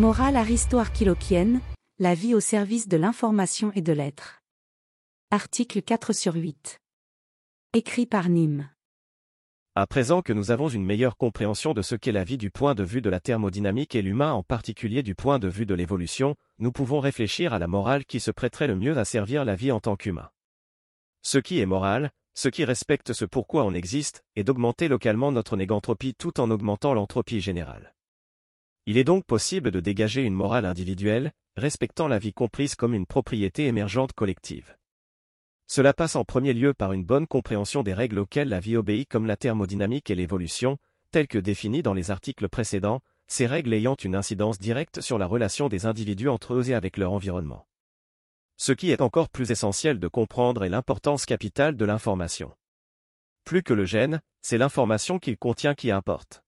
Morale aristo-archilochienne, la vie au service de l'information et de l'être. Article 4 sur 8. Écrit par Nîmes. À présent que nous avons une meilleure compréhension de ce qu'est la vie du point de vue de la thermodynamique et l'humain en particulier du point de vue de l'évolution, nous pouvons réfléchir à la morale qui se prêterait le mieux à servir la vie en tant qu'humain. Ce qui est moral, ce qui respecte ce pourquoi on existe, est d'augmenter localement notre négantropie tout en augmentant l'entropie générale. Il est donc possible de dégager une morale individuelle, respectant la vie comprise comme une propriété émergente collective. Cela passe en premier lieu par une bonne compréhension des règles auxquelles la vie obéit comme la thermodynamique et l'évolution, telles que définies dans les articles précédents, ces règles ayant une incidence directe sur la relation des individus entre eux et avec leur environnement. Ce qui est encore plus essentiel de comprendre est l'importance capitale de l'information. Plus que le gène, c'est l'information qu'il contient qui importe.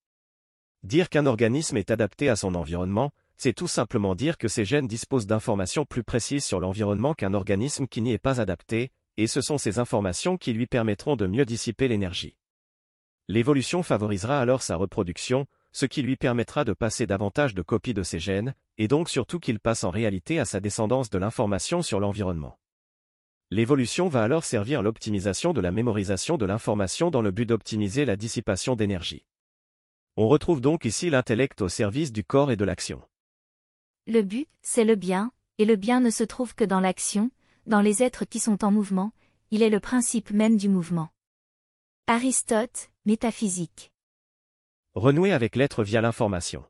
Dire qu'un organisme est adapté à son environnement, c'est tout simplement dire que ces gènes disposent d'informations plus précises sur l'environnement qu'un organisme qui n'y est pas adapté, et ce sont ces informations qui lui permettront de mieux dissiper l'énergie. L'évolution favorisera alors sa reproduction, ce qui lui permettra de passer davantage de copies de ses gènes, et donc surtout qu'il passe en réalité à sa descendance de l'information sur l'environnement. L'évolution va alors servir l'optimisation de la mémorisation de l'information dans le but d'optimiser la dissipation d'énergie. On retrouve donc ici l'intellect au service du corps et de l'action. Le but, c'est le bien, et le bien ne se trouve que dans l'action, dans les êtres qui sont en mouvement, il est le principe même du mouvement. Aristote, Métaphysique. Renouer avec l'être via l'information.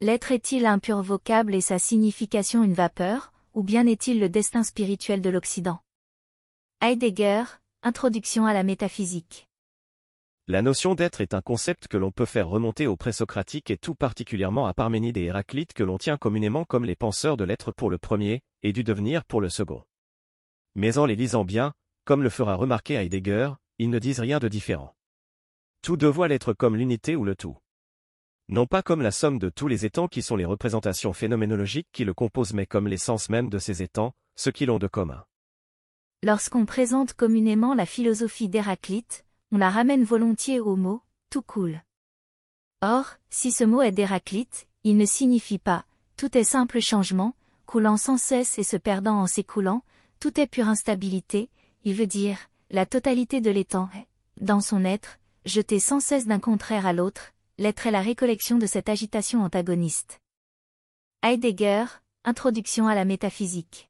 L'être est-il un pur vocable et sa signification une vapeur, ou bien est-il le destin spirituel de l'Occident? Heidegger, Introduction à la métaphysique. La notion d'être est un concept que l'on peut faire remonter au présocratique et tout particulièrement à Parménide et Héraclite que l'on tient communément comme les penseurs de l'être pour le premier, et du devenir pour le second. Mais en les lisant bien, comme le fera remarquer Heidegger, ils ne disent rien de différent. Tous deux voient l'être comme l'unité ou le tout. Non pas comme la somme de tous les étangs qui sont les représentations phénoménologiques qui le composent mais comme l'essence même de ces étangs, ce qu'ils ont de commun. Lorsqu'on présente communément la philosophie d'Héraclite, on la ramène volontiers au mot tout cool. Or, si ce mot est d'Héraclite, il ne signifie pas tout est simple changement, coulant sans cesse et se perdant en s'écoulant, tout est pure instabilité, il veut dire la totalité de l'étang est, dans son être, jeté sans cesse d'un contraire à l'autre, l'être est la récollection de cette agitation antagoniste. Heidegger, Introduction à la métaphysique.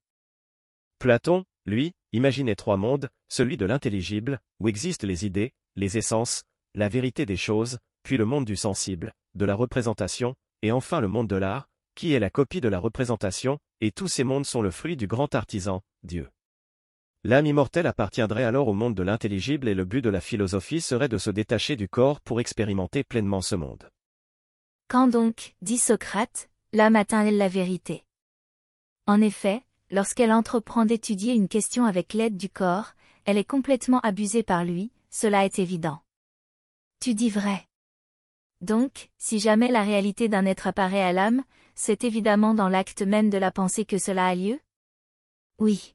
Platon, lui, imaginait trois mondes, celui de l'intelligible, où existent les idées, les essences, la vérité des choses, puis le monde du sensible, de la représentation, et enfin le monde de l'art, qui est la copie de la représentation, et tous ces mondes sont le fruit du grand artisan, Dieu. L'âme immortelle appartiendrait alors au monde de l'intelligible et le but de la philosophie serait de se détacher du corps pour expérimenter pleinement ce monde. Quand donc, dit Socrate, l'âme atteint-elle la vérité? En effet, lorsqu'elle entreprend d'étudier une question avec l'aide du corps, elle est complètement abusée par lui, cela est évident. Tu dis vrai. Donc, si jamais la réalité d'un être apparaît à l'âme, c'est évidemment dans l'acte même de la pensée que cela a lieu? Oui.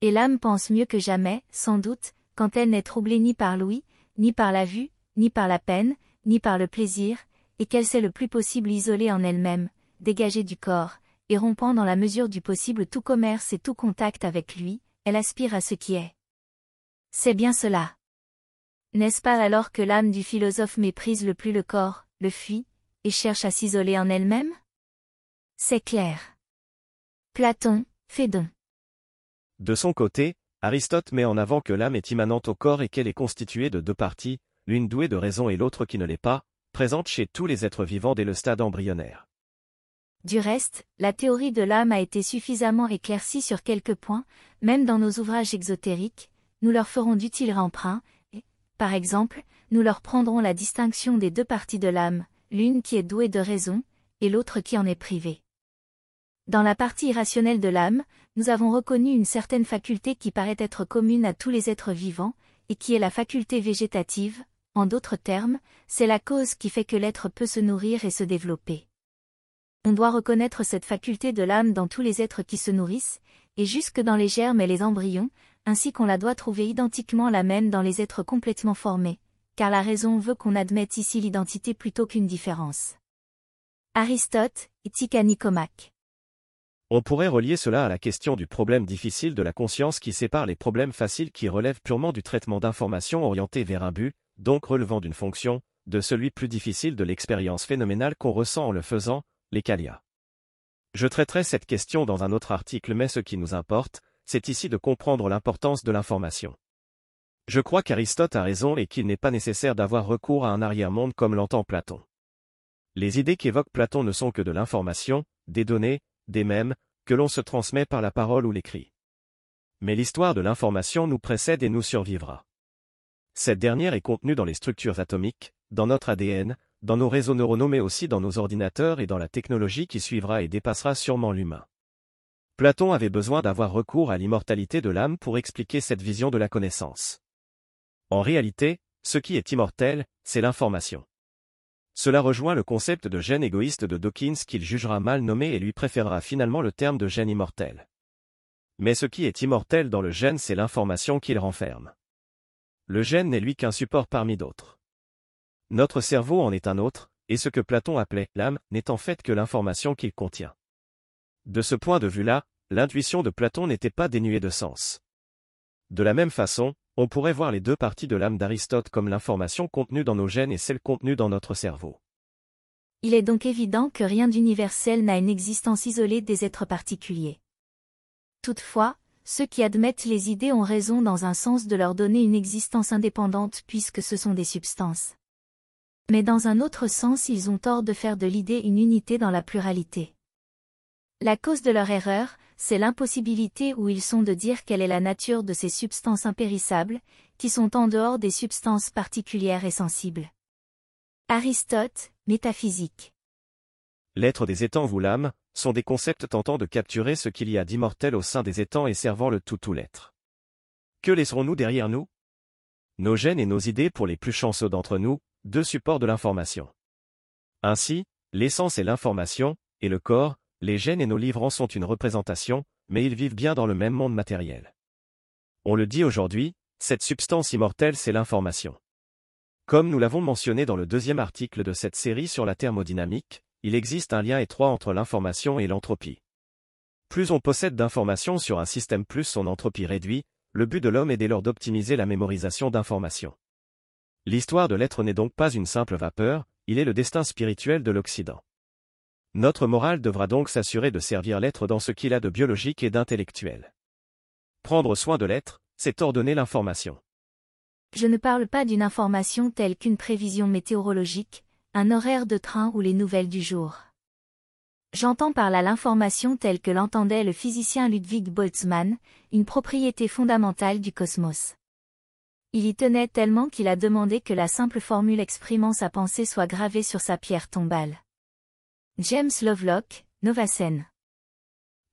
Et l'âme pense mieux que jamais, sans doute, quand elle n'est troublée ni par l'ouïe, ni par la vue, ni par la peine, ni par le plaisir, et qu'elle sait le plus possible isoler en elle-même, dégagée du corps, et rompant dans la mesure du possible tout commerce et tout contact avec lui, elle aspire à ce qui est. C'est bien cela. N'est-ce pas alors que l'âme du philosophe méprise le plus le corps, le fuit, et cherche à s'isoler en elle-même? C'est clair. Platon, Phédon. De son côté, Aristote met en avant que l'âme est immanente au corps et qu'elle est constituée de deux parties, l'une douée de raison et l'autre qui ne l'est pas, présente chez tous les êtres vivants dès le stade embryonnaire. Du reste, la théorie de l'âme a été suffisamment éclaircie sur quelques points, même dans nos ouvrages exotériques, nous leur ferons d'utiles emprunts, et, par exemple, nous leur prendrons la distinction des deux parties de l'âme, l'une qui est douée de raison, et l'autre qui en est privée. Dans la partie irrationnelle de l'âme, nous avons reconnu une certaine faculté qui paraît être commune à tous les êtres vivants, et qui est la faculté végétative, en d'autres termes, c'est la cause qui fait que l'être peut se nourrir et se développer. On doit reconnaître cette faculté de l'âme dans tous les êtres qui se nourrissent, et jusque dans les germes et les embryons, ainsi qu'on la doit trouver identiquement la même dans les êtres complètement formés, car la raison veut qu'on admette ici l'identité plutôt qu'une différence. Aristote, Éthique à Nicomaque. On pourrait relier cela à la question du problème difficile de la conscience qui sépare les problèmes faciles qui relèvent purement du traitement d'informations orientées vers un but, donc relevant d'une fonction, de celui plus difficile de l'expérience phénoménale qu'on ressent en le faisant, les calia. Je traiterai cette question dans un autre article mais ce qui nous importe, c'est ici de comprendre l'importance de l'information. Je crois qu'Aristote a raison et qu'il n'est pas nécessaire d'avoir recours à un arrière-monde comme l'entend Platon. Les idées qu'évoque Platon ne sont que de l'information, des données, des mêmes, que l'on se transmet par la parole ou l'écrit. Mais l'histoire de l'information nous précède et nous survivra. Cette dernière est contenue dans les structures atomiques, dans notre ADN, dans nos réseaux neuronaux mais aussi dans nos ordinateurs et dans la technologie qui suivra et dépassera sûrement l'humain. Platon avait besoin d'avoir recours à l'immortalité de l'âme pour expliquer cette vision de la connaissance. En réalité, ce qui est immortel, c'est l'information. Cela rejoint le concept de gène égoïste de Dawkins qu'il jugera mal nommé et lui préférera finalement le terme de gène immortel. Mais ce qui est immortel dans le gène c'est l'information qu'il renferme. Le gène n'est lui qu'un support parmi d'autres. Notre cerveau en est un autre, et ce que Platon appelait l'âme n'est en fait que l'information qu'il contient. De ce point de vue-là, l'intuition de Platon n'était pas dénuée de sens. De la même façon, on pourrait voir les deux parties de l'âme d'Aristote comme l'information contenue dans nos gènes et celle contenue dans notre cerveau. Il est donc évident que rien d'universel n'a une existence isolée des êtres particuliers. Toutefois, ceux qui admettent les idées ont raison dans un sens de leur donner une existence indépendante puisque ce sont des substances. Mais dans un autre sens ils ont tort de faire de l'idée une unité dans la pluralité. La cause de leur erreur, c'est l'impossibilité où ils sont de dire quelle est la nature de ces substances impérissables, qui sont en dehors des substances particulières et sensibles. Aristote, Métaphysique. L'être des étangs ou l'âme, sont des concepts tentant de capturer ce qu'il y a d'immortel au sein des étangs et servant le tout tout l'être. Que laisserons-nous derrière nous? Nos gènes et nos idées pour les plus chanceux d'entre nous, deux supports de l'information. Ainsi, l'essence est l'information, et le corps, les gènes et nos livrants sont une représentation, mais ils vivent bien dans le même monde matériel. On le dit aujourd'hui, cette substance immortelle c'est l'information. Comme nous l'avons mentionné dans le deuxième article de cette série sur la thermodynamique, il existe un lien étroit entre l'information et l'entropie. Plus on possède d'informations sur un système plus son entropie réduit, le but de l'homme est dès lors d'optimiser la mémorisation d'informations. L'histoire de l'être n'est donc pas une simple vapeur, il est le destin spirituel de l'Occident. Notre morale devra donc s'assurer de servir l'être dans ce qu'il a de biologique et d'intellectuel. Prendre soin de l'être, c'est ordonner l'information. Je ne parle pas d'une information telle qu'une prévision météorologique, un horaire de train ou les nouvelles du jour. J'entends par là l'information telle que l'entendait le physicien Ludwig Boltzmann, une propriété fondamentale du cosmos. Il y tenait tellement qu'il a demandé que la simple formule exprimant sa pensée soit gravée sur sa pierre tombale. James Lovelock, Novacène.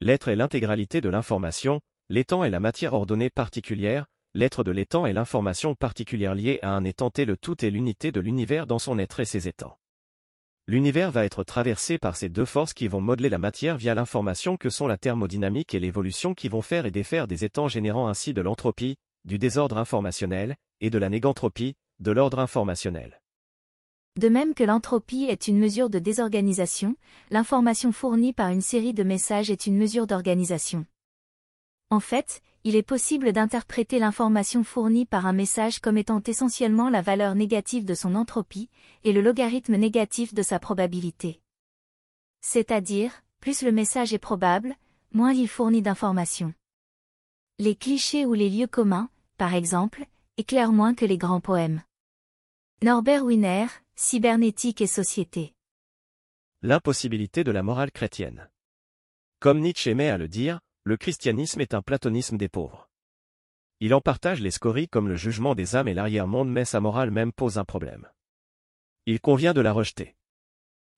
L'être est l'intégralité de l'information, l'étang est la matière ordonnée particulière, l'être de l'étang est l'information particulière liée à un étant et le tout est l'unité de l'univers dans son être et ses étangs. L'univers va être traversé par ces deux forces qui vont modeler la matière via l'information que sont la thermodynamique et l'évolution qui vont faire et défaire des étangs générant ainsi de l'entropie, du désordre informationnel, et de la négantropie, de l'ordre informationnel. De même que l'entropie est une mesure de désorganisation, l'information fournie par une série de messages est une mesure d'organisation. En fait, il est possible d'interpréter l'information fournie par un message comme étant essentiellement la valeur négative de son entropie, et le logarithme négatif de sa probabilité. C'est-à-dire, plus le message est probable, moins il fournit d'informations. Les clichés ou les lieux communs, par exemple, éclairent moins que les grands poèmes. Norbert Wiener, Cybernétique et société. L'impossibilité de la morale chrétienne. Comme Nietzsche aimait à le dire, le christianisme est un platonisme des pauvres. Il en partage les scories comme le jugement des âmes et l'arrière-monde mais sa morale même pose un problème. Il convient de la rejeter.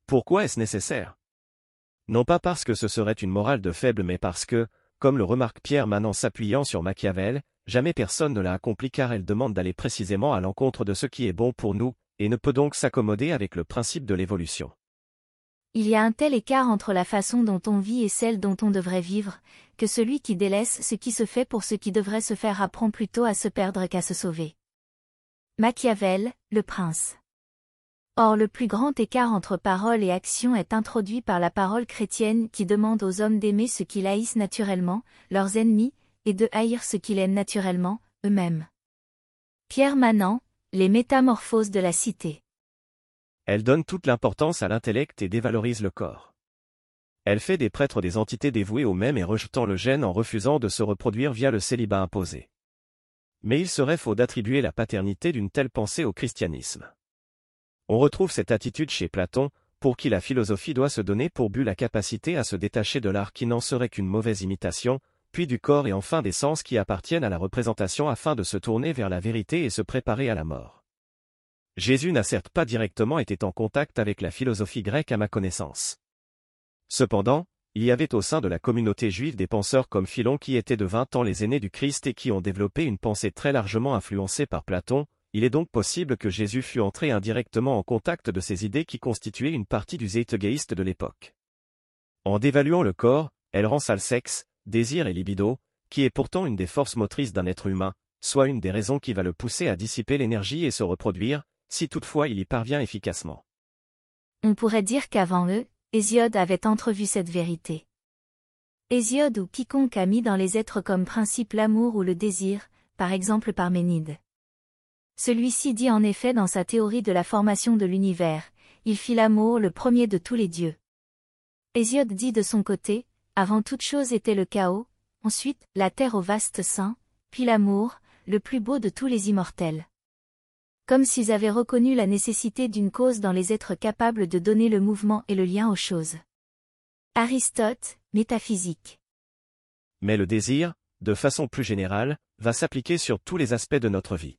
Pourquoi est-ce nécessaire? Non pas parce que ce serait une morale de faible mais parce que, comme le remarque Pierre Manant s'appuyant sur Machiavel, jamais personne ne l'a accompli car elle demande d'aller précisément à l'encontre de ce qui est bon pour nous, et ne peut donc s'accommoder avec le principe de l'évolution. Il y a un tel écart entre la façon dont on vit et celle dont on devrait vivre, que celui qui délaisse ce qui se fait pour ce qui devrait se faire apprend plutôt à se perdre qu'à se sauver. Machiavel, le prince. Or le plus grand écart entre parole et action est introduit par la parole chrétienne qui demande aux hommes d'aimer ce qu'ils haïssent naturellement, leurs ennemis, et de haïr ce qu'ils aiment naturellement, eux-mêmes. Pierre Manant, Les métamorphoses de la cité. Elle donne toute l'importance à l'intellect et dévalorise le corps. Elle fait des prêtres des entités dévouées au même et rejetant le gène en refusant de se reproduire via le célibat imposé. Mais il serait faux d'attribuer la paternité d'une telle pensée au christianisme. On retrouve cette attitude chez Platon, pour qui la philosophie doit se donner pour but la capacité à se détacher de l'art qui n'en serait qu'une mauvaise imitation, puis du corps et enfin des sens qui appartiennent à la représentation afin de se tourner vers la vérité et se préparer à la mort. Jésus n'a certes pas directement été en contact avec la philosophie grecque à ma connaissance. Cependant, il y avait au sein de la communauté juive des penseurs comme Philon qui étaient de vingt ans les aînés du Christ et qui ont développé une pensée très largement influencée par Platon, il est donc possible que Jésus fût entré indirectement en contact de ces idées qui constituaient une partie du zétégaïste de l'époque. En dévaluant le corps, elle rend sale sexe, désir et libido, qui est pourtant une des forces motrices d'un être humain, soit une des raisons qui va le pousser à dissiper l'énergie et se reproduire, si toutefois il y parvient efficacement. On pourrait dire qu'avant eux, Hésiode avait entrevu cette vérité. Hésiode ou quiconque a mis dans les êtres comme principe l'amour ou le désir, par exemple Parménide. Celui-ci dit en effet dans sa théorie de la formation de l'univers, il fit l'amour le premier de tous les dieux. Hésiode dit de son côté, avant toute chose était le chaos, ensuite la terre au vaste sein, puis l'amour, le plus beau de tous les immortels. Comme s'ils avaient reconnu la nécessité d'une cause dans les êtres capables de donner le mouvement et le lien aux choses. Aristote, métaphysique. Mais le désir, de façon plus générale, va s'appliquer sur tous les aspects de notre vie.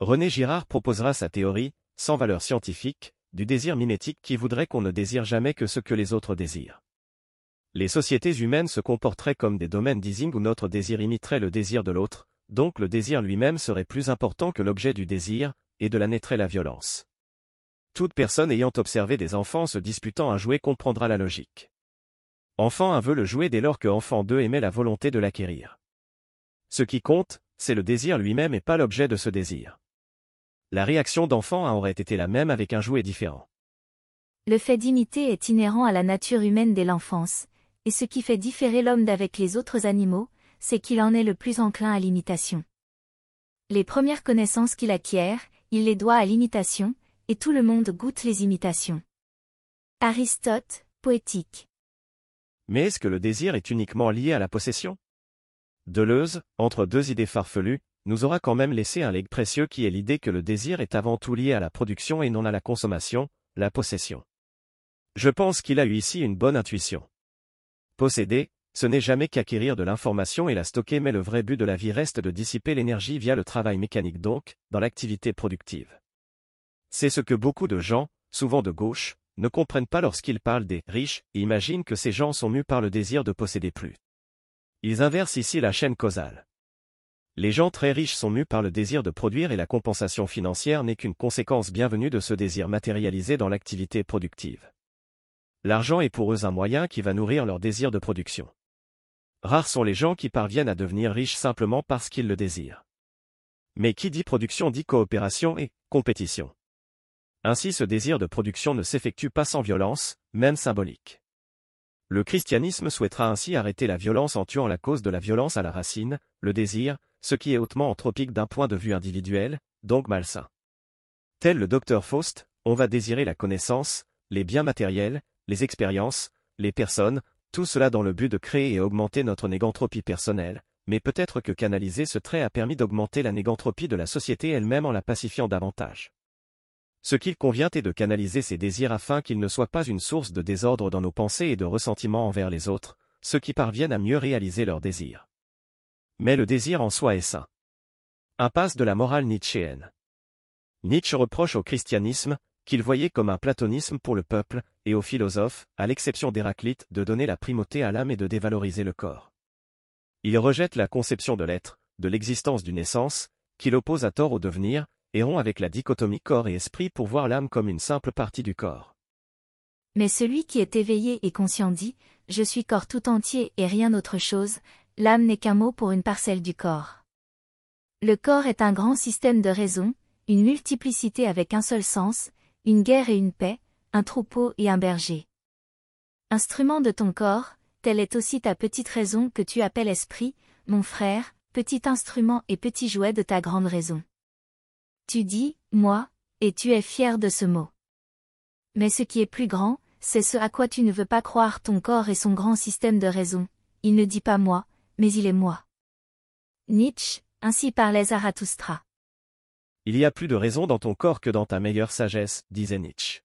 René Girard proposera sa théorie, sans valeur scientifique, du désir mimétique qui voudrait qu'on ne désire jamais que ce que les autres désirent. Les sociétés humaines se comporteraient comme des domaines d'easing où notre désir imiterait le désir de l'autre, donc le désir lui-même serait plus important que l'objet du désir, et de la naîtrait la violence. Toute personne ayant observé des enfants se disputant un jouet comprendra la logique. Enfant un veut le jouer dès lors que enfant 2 émet la volonté de l'acquérir. Ce qui compte, c'est le désir lui-même et pas l'objet de ce désir la réaction d'enfant aurait été la même avec un jouet différent. Le fait d'imiter est inhérent à la nature humaine dès l'enfance, et ce qui fait différer l'homme d'avec les autres animaux, c'est qu'il en est le plus enclin à l'imitation. Les premières connaissances qu'il acquiert, il les doit à l'imitation, et tout le monde goûte les imitations. Aristote, poétique. Mais est-ce que le désir est uniquement lié à la possession? Deleuze, entre deux idées farfelues, nous aura quand même laissé un legs précieux qui est l'idée que le désir est avant tout lié à la production et non à la consommation, la possession. Je pense qu'il a eu ici une bonne intuition. Posséder, ce n'est jamais qu'acquérir de l'information et la stocker mais le vrai but de la vie reste de dissiper l'énergie via le travail mécanique donc, dans l'activité productive. C'est ce que beaucoup de gens, souvent de gauche, ne comprennent pas lorsqu'ils parlent des riches et imaginent que ces gens sont mus par le désir de posséder plus. Ils inversent ici la chaîne causale. Les gens très riches sont mus par le désir de produire et la compensation financière n'est qu'une conséquence bienvenue de ce désir matérialisé dans l'activité productive. L'argent est pour eux un moyen qui va nourrir leur désir de production. Rares sont les gens qui parviennent à devenir riches simplement parce qu'ils le désirent. Mais qui dit production dit coopération et compétition. Ainsi ce désir de production ne s'effectue pas sans violence, même symbolique. Le christianisme souhaitera ainsi arrêter la violence en tuant la cause de la violence à la racine, le désir, ce qui est hautement anthropique d'un point de vue individuel, donc malsain. Tel le docteur Faust, on va désirer la connaissance, les biens matériels, les expériences, les personnes, tout cela dans le but de créer et augmenter notre négantropie personnelle, mais peut-être que canaliser ce trait a permis d'augmenter la négantropie de la société elle-même en la pacifiant davantage. Ce qu'il convient est de canaliser ces désirs afin qu'ils ne soient pas une source de désordre dans nos pensées et de ressentiment envers les autres, ceux qui parviennent à mieux réaliser leurs désirs. Mais le désir en soi est sain. Impasse de la morale nietzschéenne. Nietzsche reproche au christianisme, qu'il voyait comme un platonisme pour le peuple, et aux philosophes, à l'exception d'Héraclite, de donner la primauté à l'âme et de dévaloriser le corps. Il rejette la conception de l'être, de l'existence d'une essence, qu'il oppose à tort au devenir, et rompt avec la dichotomie corps et esprit pour voir l'âme comme une simple partie du corps. Mais celui qui est éveillé et conscient dit, Je suis corps tout entier et rien autre chose, l'âme n'est qu'un mot pour une parcelle du corps. Le corps est un grand système de raison, une multiplicité avec un seul sens, une guerre et une paix, un troupeau et un berger. Instrument de ton corps, telle est aussi ta petite raison que tu appelles esprit, mon frère, petit instrument et petit jouet de ta grande raison. Tu dis, moi, et tu es fier de ce mot. Mais ce qui est plus grand, c'est ce à quoi tu ne veux pas croire ton corps et son grand système de raison. Il ne dit pas moi, mais il est moi. Nietzsche, ainsi parlait Zarathustra. Il y a plus de raison dans ton corps que dans ta meilleure sagesse, disait Nietzsche.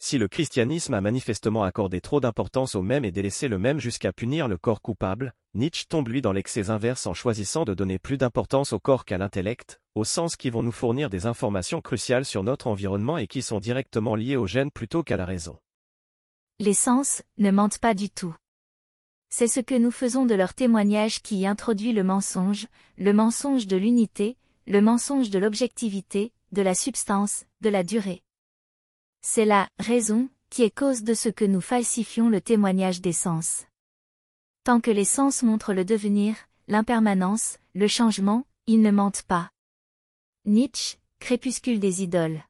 Si le christianisme a manifestement accordé trop d'importance au même et délaissé le même jusqu'à punir le corps coupable, Nietzsche tombe lui dans l'excès inverse en choisissant de donner plus d'importance au corps qu'à l'intellect, au sens qui vont nous fournir des informations cruciales sur notre environnement et qui sont directement liées au gène plutôt qu'à la raison. Les sens ne mentent pas du tout. C'est ce que nous faisons de leur témoignage qui y introduit le mensonge, le mensonge de l'unité, le mensonge de l'objectivité, de la substance, de la durée. C'est la raison qui est cause de ce que nous falsifions le témoignage des sens. Tant que les sens montrent le devenir, l'impermanence, le changement, ils ne mentent pas. Nietzsche, Crépuscule des idoles.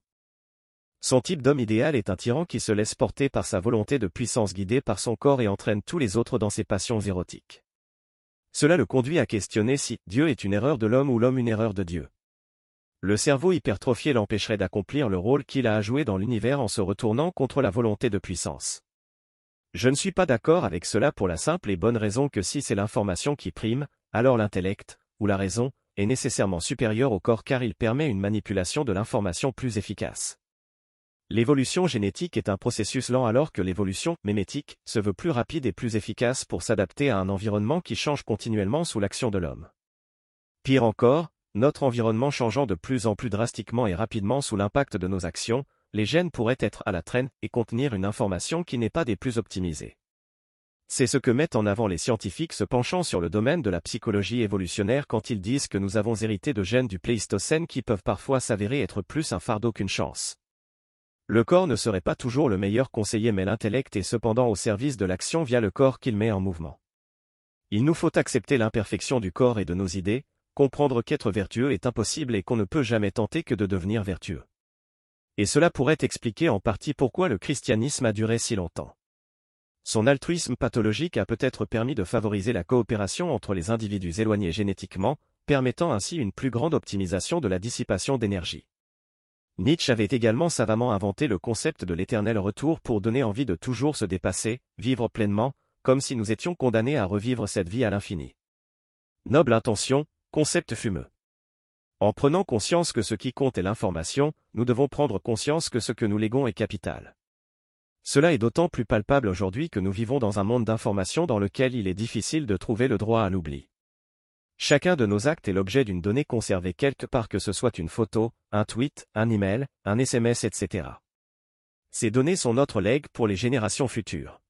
Son type d'homme idéal est un tyran qui se laisse porter par sa volonté de puissance guidée par son corps et entraîne tous les autres dans ses passions érotiques. Cela le conduit à questionner si Dieu est une erreur de l'homme ou l'homme une erreur de Dieu. Le cerveau hypertrophié l'empêcherait d'accomplir le rôle qu'il a à jouer dans l'univers en se retournant contre la volonté de puissance. Je ne suis pas d'accord avec cela pour la simple et bonne raison que si c'est l'information qui prime, alors l'intellect, ou la raison, est nécessairement supérieur au corps car il permet une manipulation de l'information plus efficace. L'évolution génétique est un processus lent alors que l'évolution mémétique se veut plus rapide et plus efficace pour s'adapter à un environnement qui change continuellement sous l'action de l'homme. Pire encore, notre environnement changeant de plus en plus drastiquement et rapidement sous l'impact de nos actions, les gènes pourraient être à la traîne et contenir une information qui n'est pas des plus optimisées. C'est ce que mettent en avant les scientifiques se penchant sur le domaine de la psychologie évolutionnaire quand ils disent que nous avons hérité de gènes du Pléistocène qui peuvent parfois s'avérer être plus un fardeau qu'une chance. Le corps ne serait pas toujours le meilleur conseiller mais l'intellect est cependant au service de l'action via le corps qu'il met en mouvement. Il nous faut accepter l'imperfection du corps et de nos idées, comprendre qu'être vertueux est impossible et qu'on ne peut jamais tenter que de devenir vertueux. Et cela pourrait expliquer en partie pourquoi le christianisme a duré si longtemps. Son altruisme pathologique a peut-être permis de favoriser la coopération entre les individus éloignés génétiquement, permettant ainsi une plus grande optimisation de la dissipation d'énergie. Nietzsche avait également savamment inventé le concept de l'éternel retour pour donner envie de toujours se dépasser, vivre pleinement, comme si nous étions condamnés à revivre cette vie à l'infini. Noble intention, Concept fumeux. En prenant conscience que ce qui compte est l'information, nous devons prendre conscience que ce que nous léguons est capital. Cela est d'autant plus palpable aujourd'hui que nous vivons dans un monde d'information dans lequel il est difficile de trouver le droit à l'oubli. Chacun de nos actes est l'objet d'une donnée conservée quelque part que ce soit une photo, un tweet, un email, un SMS, etc. Ces données sont notre legs pour les générations futures.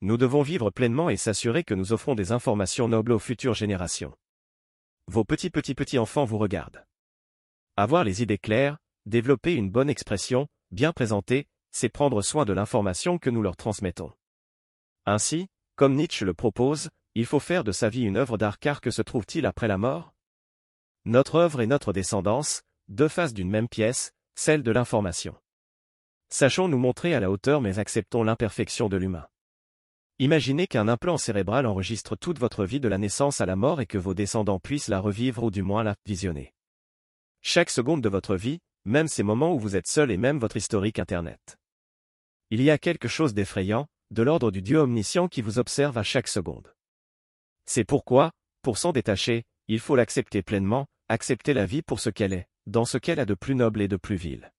Nous devons vivre pleinement et s'assurer que nous offrons des informations nobles aux futures générations. Vos petits petits petits enfants vous regardent. Avoir les idées claires, développer une bonne expression, bien présentée, c'est prendre soin de l'information que nous leur transmettons. Ainsi, comme Nietzsche le propose, il faut faire de sa vie une œuvre d'art car que se trouve-t-il après la mort? Notre œuvre et notre descendance, deux faces d'une même pièce, celle de l'information. Sachons nous montrer à la hauteur mais acceptons l'imperfection de l'humain. Imaginez qu'un implant cérébral enregistre toute votre vie de la naissance à la mort et que vos descendants puissent la revivre ou du moins la visionner. Chaque seconde de votre vie, même ces moments où vous êtes seul et même votre historique Internet. Il y a quelque chose d'effrayant, de l'ordre du Dieu omniscient qui vous observe à chaque seconde. C'est pourquoi, pour s'en détacher, il faut l'accepter pleinement, accepter la vie pour ce qu'elle est, dans ce qu'elle a de plus noble et de plus vil.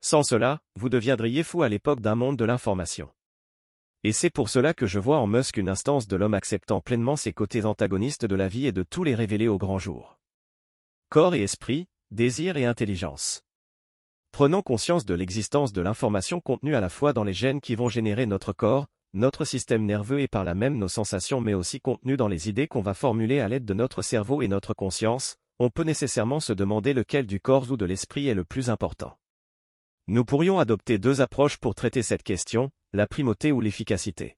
Sans cela, vous deviendriez fou à l'époque d'un monde de l'information. Et c'est pour cela que je vois en Musk une instance de l'homme acceptant pleinement ses côtés antagonistes de la vie et de tous les révéler au grand jour. Corps et esprit, désir et intelligence. Prenons conscience de l'existence de l'information contenue à la fois dans les gènes qui vont générer notre corps, notre système nerveux et par là même nos sensations mais aussi contenue dans les idées qu'on va formuler à l'aide de notre cerveau et notre conscience, on peut nécessairement se demander lequel du corps ou de l'esprit est le plus important. Nous pourrions adopter deux approches pour traiter cette question, la primauté ou l'efficacité.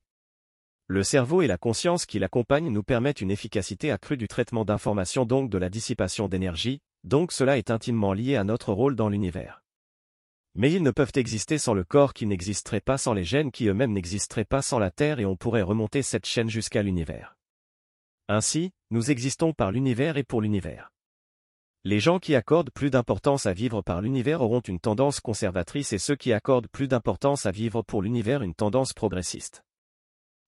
Le cerveau et la conscience qui l'accompagnent nous permettent une efficacité accrue du traitement d'informations donc de la dissipation d'énergie, donc cela est intimement lié à notre rôle dans l'univers. Mais ils ne peuvent exister sans le corps qui n'existerait pas sans les gènes qui eux-mêmes n'existeraient pas sans la Terre et on pourrait remonter cette chaîne jusqu'à l'univers. Ainsi, nous existons par l'univers et pour l'univers. Les gens qui accordent plus d'importance à vivre par l'univers auront une tendance conservatrice et ceux qui accordent plus d'importance à vivre pour l'univers une tendance progressiste.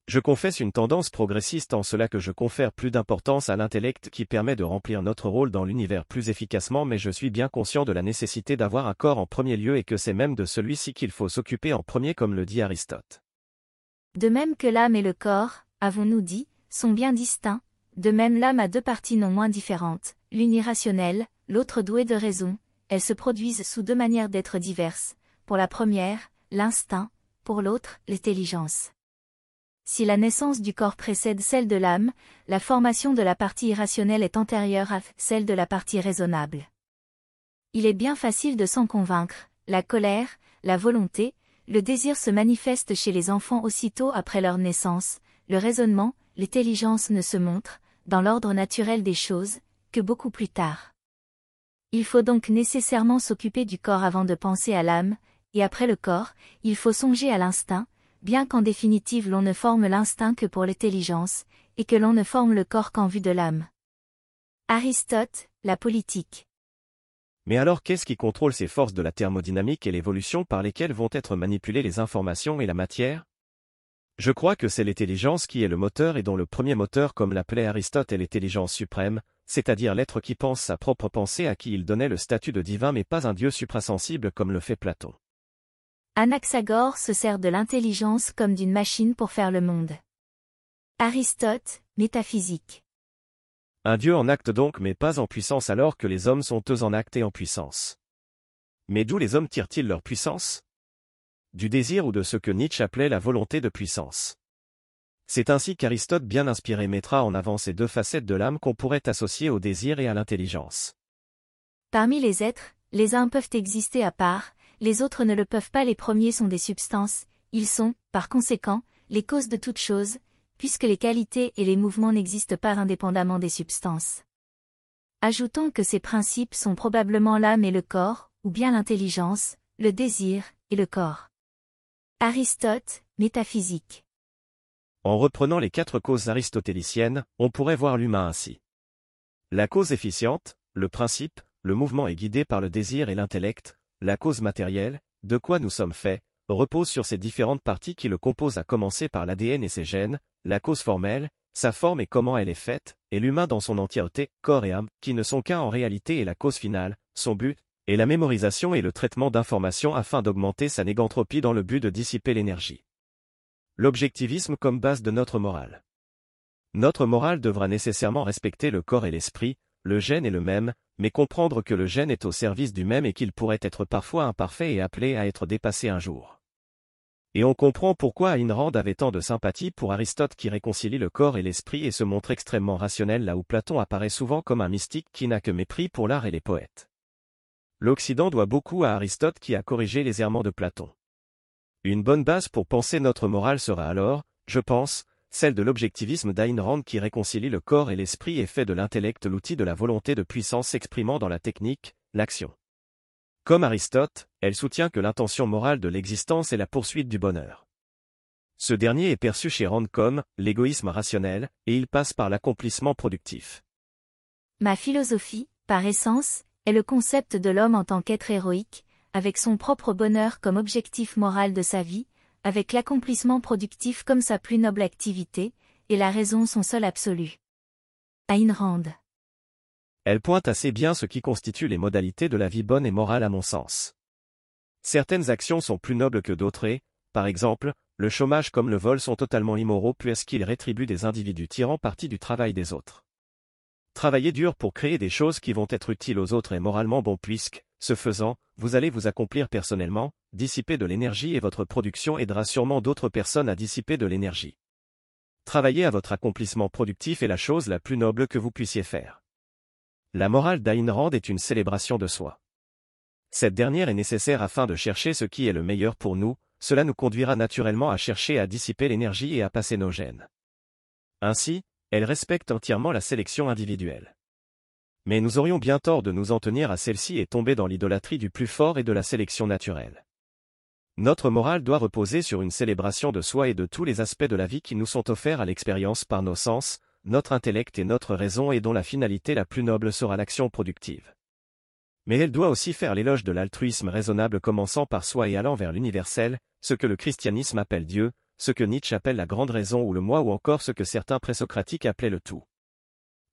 Je confesse une tendance progressiste en cela que je confère plus d'importance à l'intellect qui permet de remplir notre rôle dans l'univers plus efficacement mais je suis bien conscient de la nécessité d'avoir un corps en premier lieu et que c'est même de celui-ci qu'il faut s'occuper en premier comme le dit Aristote. De même que l'âme et le corps, avons-nous dit, sont bien distincts, de même l'âme a deux parties non moins différentes, l'une irrationnelle, l'autre douée de raison, elles se produisent sous deux manières d'être diverses, pour la première, l'instinct, pour l'autre, l'intelligence. Si la naissance du corps précède celle de l'âme, la formation de la partie irrationnelle est antérieure à celle de la partie raisonnable. Il est bien facile de s'en convaincre, la colère, la volonté, le désir se manifestent chez les enfants aussitôt après leur naissance, le raisonnement, l'intelligence ne se montrent, dans l'ordre naturel des choses, que beaucoup plus tard. Il faut donc nécessairement s'occuper du corps avant de penser à l'âme, et après le corps, il faut songer à l'instinct, bien qu'en définitive l'on ne forme l'instinct que pour l'intelligence, et que l'on ne forme le corps qu'en vue de l'âme. Aristote, la politique. Mais alors qu'est-ce qui contrôle ces forces de la thermodynamique et l'évolution par lesquelles vont être manipulées les informations et la matière? Je crois que c'est l'intelligence qui est le moteur et dont le premier moteur comme l'appelait Aristote est l'intelligence suprême, c'est-à-dire l'être qui pense sa propre pensée à qui il donnait le statut de divin mais pas un dieu suprasensible comme le fait Platon. Anaxagore se sert de l'intelligence comme d'une machine pour faire le monde. Aristote, métaphysique. Un dieu en acte donc mais pas en puissance alors que les hommes sont eux en acte et en puissance. Mais d'où les hommes tirent-ils leur puissance? Du désir ou de ce que Nietzsche appelait la volonté de puissance. C'est ainsi qu'Aristote bien inspiré mettra en avant ces deux facettes de l'âme qu'on pourrait associer au désir et à l'intelligence. Parmi les êtres, les uns peuvent exister à part, les autres ne le peuvent pas les premiers sont des substances, ils sont, par conséquent, les causes de toutes choses, puisque les qualités et les mouvements n'existent pas indépendamment des substances. Ajoutons que ces principes sont probablement l'âme et le corps, ou bien l'intelligence, le désir, et le corps. Aristote, métaphysique. En reprenant les quatre causes aristotéliciennes, on pourrait voir l'humain ainsi. La cause efficiente, le principe, le mouvement est guidé par le désir et l'intellect, la cause matérielle, de quoi nous sommes faits, repose sur ces différentes parties qui le composent à commencer par l'ADN et ses gènes, la cause formelle, sa forme et comment elle est faite, et l'humain dans son entièreté, corps et âme, qui ne sont qu'un en réalité et la cause finale, son but, et la mémorisation et le traitement d'informations afin d'augmenter sa négantropie dans le but de dissiper l'énergie. L'objectivisme comme base de notre morale. Notre morale devra nécessairement respecter le corps et l'esprit, le gène est le même, mais comprendre que le gène est au service du même et qu'il pourrait être parfois imparfait et appelé à être dépassé un jour. Et on comprend pourquoi Ayn Rand avait tant de sympathie pour Aristote qui réconcilie le corps et l'esprit et se montre extrêmement rationnel là où Platon apparaît souvent comme un mystique qui n'a que mépris pour l'art et les poètes. L'Occident doit beaucoup à Aristote qui a corrigé les errements de Platon. Une bonne base pour penser notre morale sera alors, je pense, celle de l'objectivisme d'Ayn Rand qui réconcilie le corps et l'esprit et fait de l'intellect l'outil de la volonté de puissance s'exprimant dans la technique, l'action. Comme Aristote, elle soutient que l'intention morale de l'existence est la poursuite du bonheur. Ce dernier est perçu chez Rand comme l'égoïsme rationnel, et il passe par l'accomplissement productif. Ma philosophie, par essence, est le concept de l'homme en tant qu'être héroïque, avec son propre bonheur comme objectif moral de sa vie, avec l'accomplissement productif comme sa plus noble activité, et la raison son seul absolu. Ayn Rand. Elle pointe assez bien ce qui constitue les modalités de la vie bonne et morale à mon sens. Certaines actions sont plus nobles que d'autres et, par exemple, le chômage comme le vol sont totalement immoraux puisqu'ils rétribuent des individus tirant parti du travail des autres. Travailler dur pour créer des choses qui vont être utiles aux autres est moralement bon puisque, ce faisant, vous allez vous accomplir personnellement, dissiper de l'énergie et votre production aidera sûrement d'autres personnes à dissiper de l'énergie. Travailler à votre accomplissement productif est la chose la plus noble que vous puissiez faire. La morale d'Ayn Rand est une célébration de soi. Cette dernière est nécessaire afin de chercher ce qui est le meilleur pour nous, cela nous conduira naturellement à chercher à dissiper l'énergie et à passer nos gènes. Ainsi, elle respecte entièrement la sélection individuelle. Mais nous aurions bien tort de nous en tenir à celle-ci et tomber dans l'idolâtrie du plus fort et de la sélection naturelle. Notre morale doit reposer sur une célébration de soi et de tous les aspects de la vie qui nous sont offerts à l'expérience par nos sens, notre intellect et notre raison et dont la finalité la plus noble sera l'action productive. Mais elle doit aussi faire l'éloge de l'altruisme raisonnable commençant par soi et allant vers l'universel, ce que le christianisme appelle Dieu, ce que Nietzsche appelle la grande raison ou le moi ou encore ce que certains présocratiques appelaient le tout.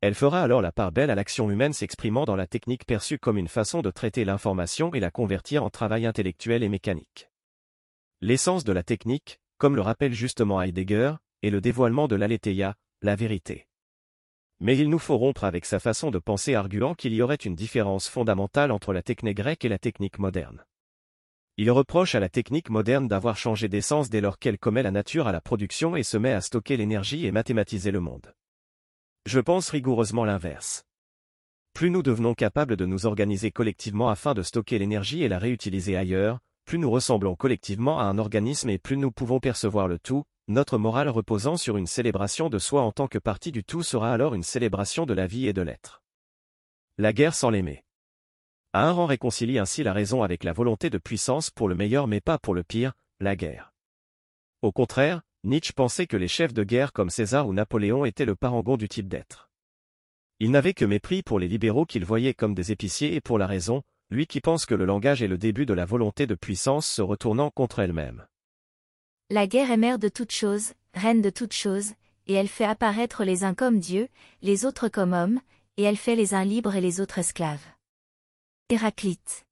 Elle fera alors la part belle à l'action humaine s'exprimant dans la technique perçue comme une façon de traiter l'information et la convertir en travail intellectuel et mécanique. L'essence de la technique, comme le rappelle justement Heidegger, est le dévoilement de l'aletheia, la vérité. Mais il nous faut rompre avec sa façon de penser arguant qu'il y aurait une différence fondamentale entre la technique grecque et la technique moderne. Il reproche à la technique moderne d'avoir changé d'essence dès lors qu'elle commet la nature à la production et se met à stocker l'énergie et mathématiser le monde. Je pense rigoureusement l'inverse. Plus nous devenons capables de nous organiser collectivement afin de stocker l'énergie et la réutiliser ailleurs, plus nous ressemblons collectivement à un organisme et plus nous pouvons percevoir le tout, notre morale reposant sur une célébration de soi en tant que partie du tout sera alors une célébration de la vie et de l'être. La guerre sans l'aimer. À un rang réconcilie ainsi la raison avec la volonté de puissance pour le meilleur mais pas pour le pire, la guerre. Au contraire, Nietzsche pensait que les chefs de guerre comme César ou Napoléon étaient le parangon du type d'être. Il n'avait que mépris pour les libéraux qu'il voyait comme des épiciers et pour la raison, lui qui pense que le langage est le début de la volonté de puissance se retournant contre elle-même. La guerre est mère de toutes choses, reine de toutes choses, et elle fait apparaître les uns comme Dieu, les autres comme hommes, et elle fait les uns libres et les autres esclaves. Héraclite.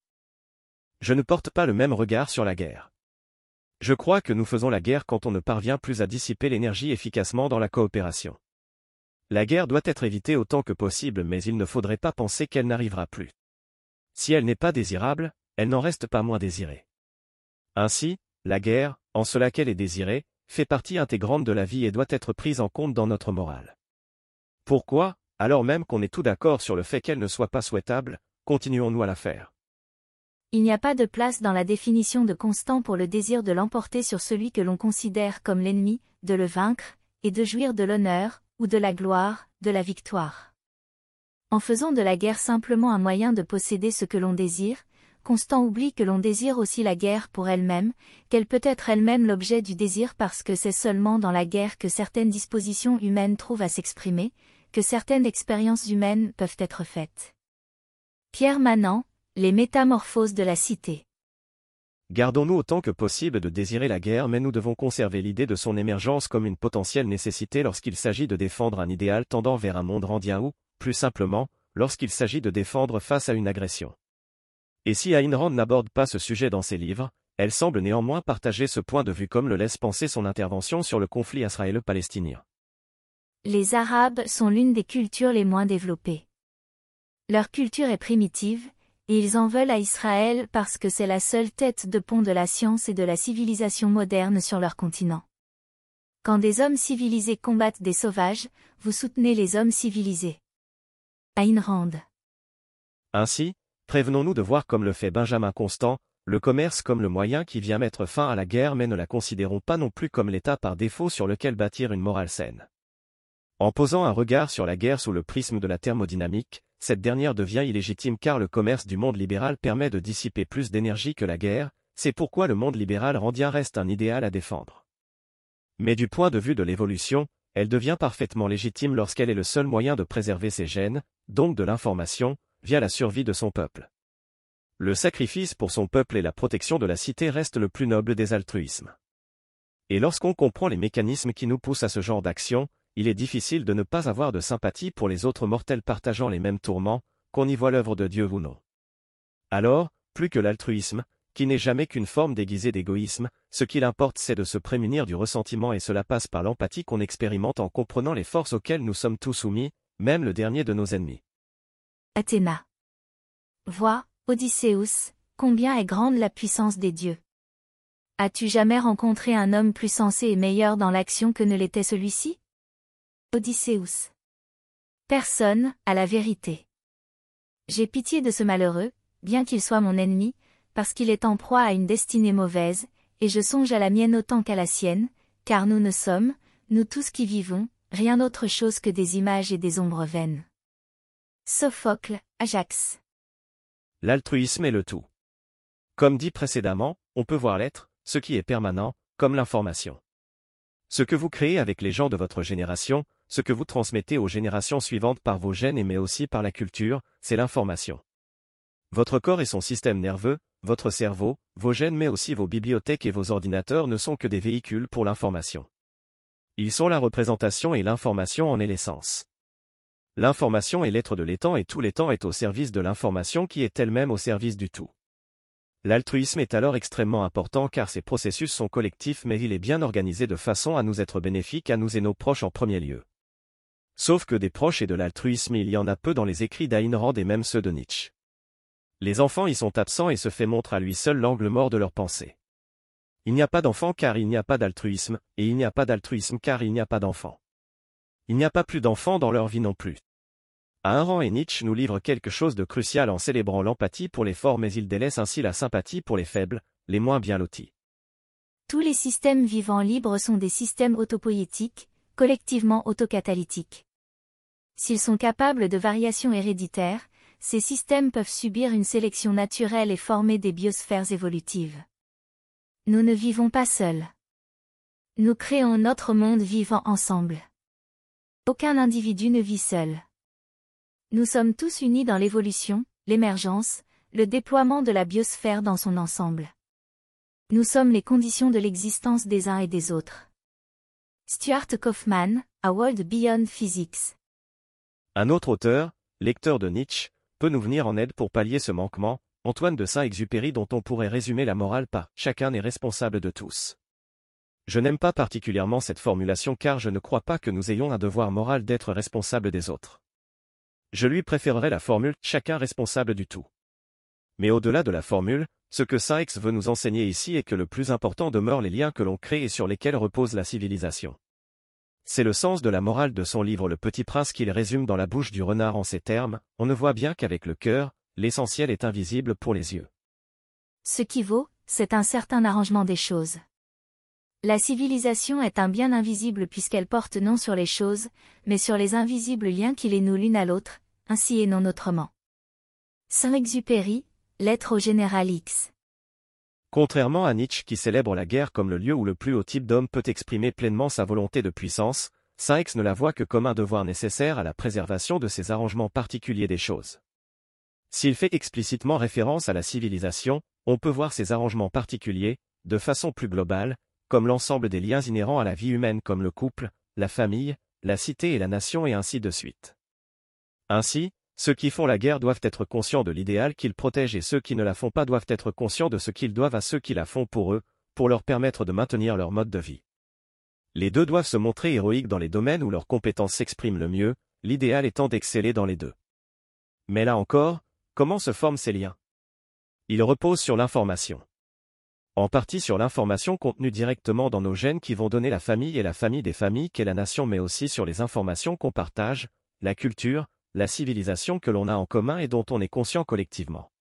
Je ne porte pas le même regard sur la guerre. Je crois que nous faisons la guerre quand on ne parvient plus à dissiper l'énergie efficacement dans la coopération. La guerre doit être évitée autant que possible mais il ne faudrait pas penser qu'elle n'arrivera plus. Si elle n'est pas désirable, elle n'en reste pas moins désirée. Ainsi, la guerre, en cela qu'elle est désirée, fait partie intégrante de la vie et doit être prise en compte dans notre morale. Pourquoi, alors même qu'on est tout d'accord sur le fait qu'elle ne soit pas souhaitable, continuons-nous à la faire Il n'y a pas de place dans la définition de constant pour le désir de l'emporter sur celui que l'on considère comme l'ennemi, de le vaincre, et de jouir de l'honneur, ou de la gloire, de la victoire. En faisant de la guerre simplement un moyen de posséder ce que l'on désire, Constant oublie que l'on désire aussi la guerre pour elle-même, qu'elle peut être elle-même l'objet du désir parce que c'est seulement dans la guerre que certaines dispositions humaines trouvent à s'exprimer, que certaines expériences humaines peuvent être faites. Pierre Manant, Les métamorphoses de la cité. Gardons-nous autant que possible de désirer la guerre mais nous devons conserver l'idée de son émergence comme une potentielle nécessité lorsqu'il s'agit de défendre un idéal tendant vers un monde randien ou, plus simplement, lorsqu'il s'agit de défendre face à une agression. Et si Ayn Rand n'aborde pas ce sujet dans ses livres, elle semble néanmoins partager ce point de vue comme le laisse penser son intervention sur le conflit israélo-palestinien. Les Arabes sont l'une des cultures les moins développées. Leur culture est primitive, et ils en veulent à Israël parce que c'est la seule tête de pont de la science et de la civilisation moderne sur leur continent. Quand des hommes civilisés combattent des sauvages, vous soutenez les hommes civilisés. Ayn Rand. Ainsi, prévenons-nous de voir comme le fait Benjamin Constant, le commerce comme le moyen qui vient mettre fin à la guerre mais ne la considérons pas non plus comme l'état par défaut sur lequel bâtir une morale saine. En posant un regard sur la guerre sous le prisme de la thermodynamique, cette dernière devient illégitime car le commerce du monde libéral permet de dissiper plus d'énergie que la guerre, c'est pourquoi le monde libéral randien reste un idéal à défendre. Mais du point de vue de l'évolution, elle devient parfaitement légitime lorsqu'elle est le seul moyen de préserver ses gènes, donc de l'information, via la survie de son peuple. Le sacrifice pour son peuple et la protection de la cité reste le plus noble des altruismes. Et lorsqu'on comprend les mécanismes qui nous poussent à ce genre d'action, il est difficile de ne pas avoir de sympathie pour les autres mortels partageant les mêmes tourments, qu'on y voit l'œuvre de Dieu ou non. Alors, plus que l'altruisme, qui n'est jamais qu'une forme déguisée d'égoïsme, ce qu'il importe c'est de se prémunir du ressentiment et cela passe par l'empathie qu'on expérimente en comprenant les forces auxquelles nous sommes tous soumis, même le dernier de nos ennemis. Athéna. Vois, Odysseus, combien est grande la puissance des dieux. As-tu jamais rencontré un homme plus sensé et meilleur dans l'action que ne l'était celui-ci? Odysseus. Personne, à la vérité. J'ai pitié de ce malheureux, bien qu'il soit mon ennemi, parce qu'il est en proie à une destinée mauvaise, et je songe à la mienne autant qu'à la sienne, car nous ne sommes, nous tous qui vivons, rien autre chose que des images et des ombres vaines. Sophocle, Ajax. L'altruisme est le tout. Comme dit précédemment, on peut voir l'être, ce qui est permanent, comme l'information. Ce que vous créez avec les gens de votre génération, ce que vous transmettez aux générations suivantes par vos gènes et mais aussi par la culture, c'est l'information. Votre corps et son système nerveux, votre cerveau, vos gènes mais aussi vos bibliothèques et vos ordinateurs ne sont que des véhicules pour l'information. Ils sont la représentation et l'information en est l'essence. L'information est l'être de l'étang et tout l'étang est au service de l'information qui est elle-même au service du tout. L'altruisme est alors extrêmement important car ces processus sont collectifs mais il est bien organisé de façon à nous être bénéfique à nous et nos proches en premier lieu. Sauf que des proches et de l'altruisme il y en a peu dans les écrits d'Ayn Rand et même ceux de Nietzsche. Les enfants y sont absents et se fait montre à lui seul l'angle mort de leur pensée. Il n'y a pas d'enfants car il n'y a pas d'altruisme, et il n'y a pas d'altruisme car il n'y a pas d'enfants. Il n'y a pas plus d'enfants dans leur vie non plus. Ayn et Nietzsche nous livrent quelque chose de crucial en célébrant l'empathie pour les forts mais ils délaissent ainsi la sympathie pour les faibles, les moins bien lotis. Tous les systèmes vivants libres sont des systèmes autopoïétiques, collectivement autocatalytiques. S'ils sont capables de variations héréditaires, ces systèmes peuvent subir une sélection naturelle et former des biosphères évolutives. Nous ne vivons pas seuls. Nous créons notre monde vivant ensemble. Aucun individu ne vit seul. Nous sommes tous unis dans l'évolution, l'émergence, le déploiement de la biosphère dans son ensemble. Nous sommes les conditions de l'existence des uns et des autres. Stuart Kaufman, A World Beyond Physics. Un autre auteur, lecteur de Nietzsche, peut nous venir en aide pour pallier ce manquement, Antoine de Saint-Exupéry dont on pourrait résumer la morale par « chacun est responsable de tous ». Je n'aime pas particulièrement cette formulation car je ne crois pas que nous ayons un devoir moral d'être responsable des autres. Je lui préférerais la formule « chacun responsable du tout ». Mais au-delà de la formule, ce que Saint-Ex veut nous enseigner ici est que le plus important demeure les liens que l'on crée et sur lesquels repose la civilisation. C'est le sens de la morale de son livre Le Petit Prince qu'il résume dans la bouche du renard en ces termes, on ne voit bien qu'avec le cœur, l'essentiel est invisible pour les yeux. Ce qui vaut, c'est un certain arrangement des choses. La civilisation est un bien invisible puisqu'elle porte non sur les choses, mais sur les invisibles liens qui les nouent l'une à l'autre, ainsi et non autrement. Saint-Exupéry, Lettre au général X. Contrairement à Nietzsche qui célèbre la guerre comme le lieu où le plus haut type d'homme peut exprimer pleinement sa volonté de puissance, Saint-Ex ne la voit que comme un devoir nécessaire à la préservation de ces arrangements particuliers des choses. S'il fait explicitement référence à la civilisation, on peut voir ces arrangements particuliers, de façon plus globale, comme l'ensemble des liens inhérents à la vie humaine comme le couple, la famille, la cité et la nation et ainsi de suite. Ainsi, ceux qui font la guerre doivent être conscients de l'idéal qu'ils protègent et ceux qui ne la font pas doivent être conscients de ce qu'ils doivent à ceux qui la font pour eux, pour leur permettre de maintenir leur mode de vie. Les deux doivent se montrer héroïques dans les domaines où leurs compétences s'expriment le mieux, l'idéal étant d'exceller dans les deux. Mais là encore, comment se forment ces liens? Ils reposent sur l'information en partie sur l'information contenue directement dans nos gènes qui vont donner la famille et la famille des familles qu'est la nation mais aussi sur les informations qu'on partage, la culture, la civilisation que l'on a en commun et dont on est conscient collectivement.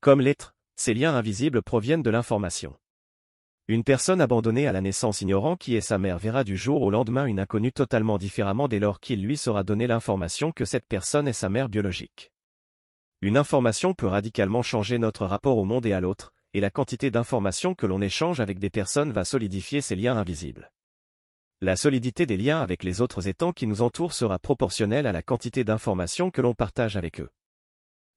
Comme l'être, ces liens invisibles proviennent de l'information. Une personne abandonnée à la naissance ignorant qui est sa mère verra du jour au lendemain une inconnue totalement différemment dès lors qu'il lui sera donné l'information que cette personne est sa mère biologique. Une information peut radicalement changer notre rapport au monde et à l'autre, et la quantité d'informations que l'on échange avec des personnes va solidifier ces liens invisibles. La solidité des liens avec les autres étangs qui nous entourent sera proportionnelle à la quantité d'informations que l'on partage avec eux.